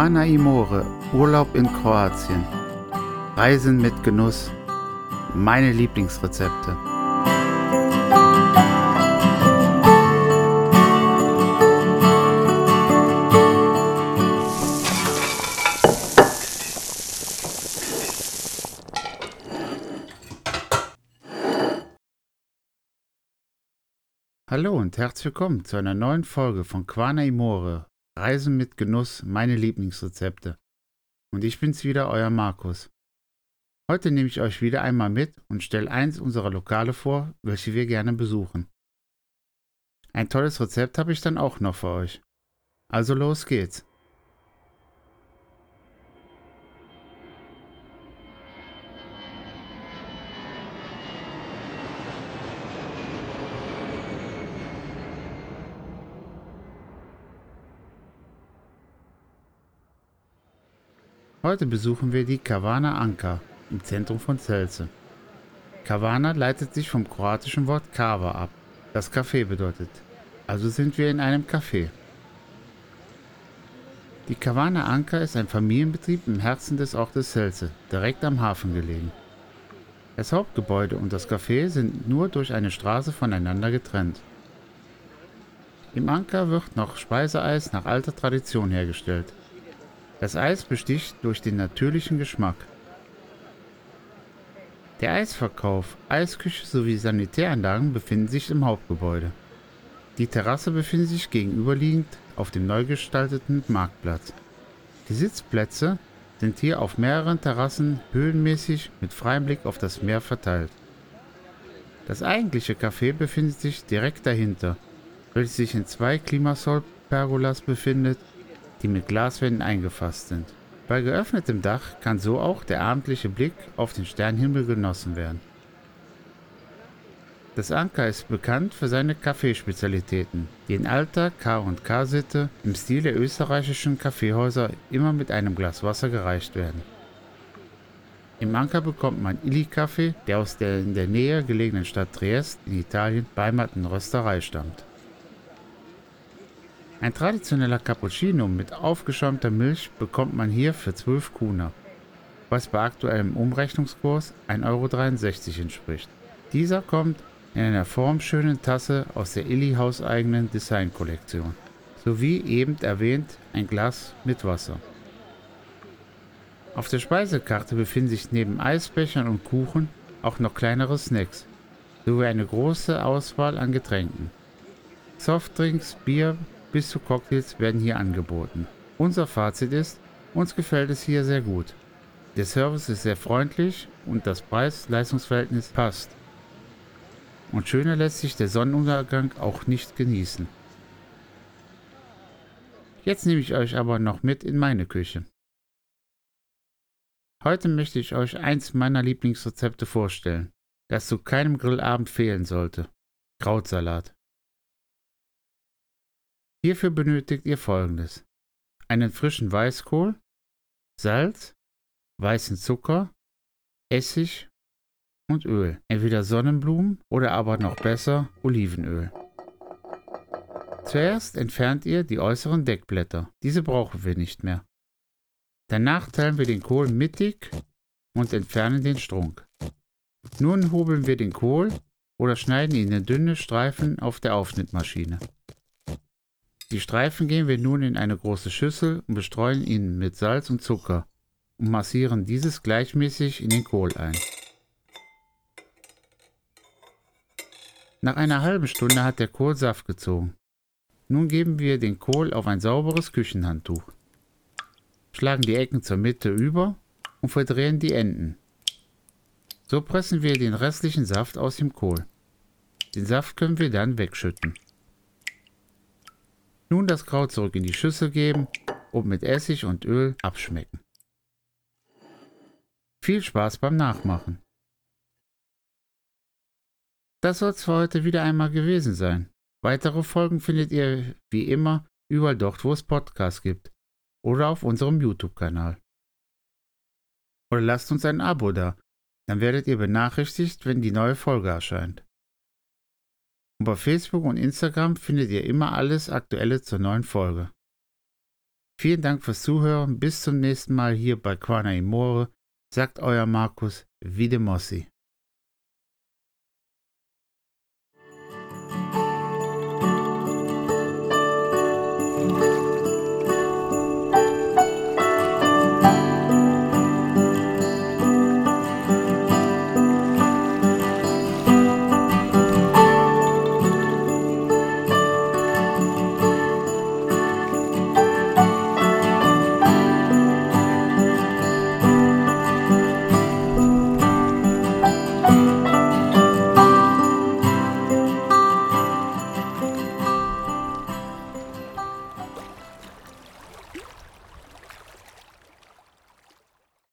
Quana Imore, Urlaub in Kroatien. Reisen mit Genuss. Meine Lieblingsrezepte. Hallo und herzlich willkommen zu einer neuen Folge von Quana Imore, Reisen mit Genuss, meine Lieblingsrezepte. Und ich bin's wieder, euer Markus. Heute nehme ich euch wieder einmal mit und stelle eins unserer Lokale vor, welche wir gerne besuchen. Ein tolles Rezept habe ich dann auch noch für euch. Also los geht's. Heute besuchen wir die Kavana Anka im Zentrum von Celce. Kavana leitet sich vom kroatischen Wort Kava ab, das Kaffee bedeutet. Also sind wir in einem Café. Die Kavana Anka ist ein Familienbetrieb im Herzen des Ortes Celce, direkt am Hafen gelegen. Das Hauptgebäude und das Café sind nur durch eine Straße voneinander getrennt. Im Anker wird noch Speiseeis nach alter Tradition hergestellt. Das Eis besticht durch den natürlichen Geschmack. Der Eisverkauf, Eisküche sowie Sanitäranlagen befinden sich im Hauptgebäude. Die Terrasse befindet sich gegenüberliegend auf dem neu gestalteten Marktplatz. Die Sitzplätze sind hier auf mehreren Terrassen höhenmäßig mit freiem Blick auf das Meer verteilt. Das eigentliche Café befindet sich direkt dahinter, welches sich in zwei Klimasol-Pergolas befindet die mit Glaswänden eingefasst sind. Bei geöffnetem Dach kann so auch der abendliche Blick auf den Sternhimmel genossen werden. Das Anker ist bekannt für seine Kaffeespezialitäten, die in alter K&K-Sitte im Stil der österreichischen Kaffeehäuser immer mit einem Glas Wasser gereicht werden. Im Anker bekommt man Illy-Kaffee, der aus der in der Nähe gelegenen Stadt Triest in Italien beheimateten Rösterei stammt. Ein traditioneller Cappuccino mit aufgeschäumter Milch bekommt man hier für 12 Kuna, was bei aktuellem Umrechnungskurs 1,63 Euro entspricht. Dieser kommt in einer formschönen Tasse aus der Illy hauseigenen Designkollektion, sowie eben erwähnt ein Glas mit Wasser. Auf der Speisekarte befinden sich neben Eisbechern und Kuchen auch noch kleinere Snacks, sowie eine große Auswahl an Getränken. Softdrinks, Bier, bis zu Cocktails werden hier angeboten. Unser Fazit ist, uns gefällt es hier sehr gut. Der Service ist sehr freundlich und das Preis-Leistungsverhältnis passt. Und schöner lässt sich der Sonnenuntergang auch nicht genießen. Jetzt nehme ich euch aber noch mit in meine Küche. Heute möchte ich euch eins meiner Lieblingsrezepte vorstellen, das zu keinem Grillabend fehlen sollte. Krautsalat. Hierfür benötigt ihr folgendes. Einen frischen Weißkohl, Salz, weißen Zucker, Essig und Öl. Entweder Sonnenblumen oder aber noch besser Olivenöl. Zuerst entfernt ihr die äußeren Deckblätter. Diese brauchen wir nicht mehr. Danach teilen wir den Kohl mittig und entfernen den Strunk. Nun hobeln wir den Kohl oder schneiden ihn in dünne Streifen auf der Aufschnittmaschine. Die Streifen geben wir nun in eine große Schüssel und bestreuen ihn mit Salz und Zucker und massieren dieses gleichmäßig in den Kohl ein. Nach einer halben Stunde hat der Kohl Saft gezogen. Nun geben wir den Kohl auf ein sauberes Küchenhandtuch, schlagen die Ecken zur Mitte über und verdrehen die Enden. So pressen wir den restlichen Saft aus dem Kohl. Den Saft können wir dann wegschütten. Nun das Kraut zurück in die Schüssel geben und mit Essig und Öl abschmecken. Viel Spaß beim Nachmachen. Das soll es für heute wieder einmal gewesen sein. Weitere Folgen findet ihr wie immer überall dort, wo es Podcasts gibt oder auf unserem YouTube-Kanal. Oder lasst uns ein Abo da, dann werdet ihr benachrichtigt, wenn die neue Folge erscheint. Und bei Facebook und Instagram findet ihr immer alles Aktuelle zur neuen Folge. Vielen Dank fürs Zuhören. Bis zum nächsten Mal hier bei Quana Imore. Sagt euer Markus Videmossi.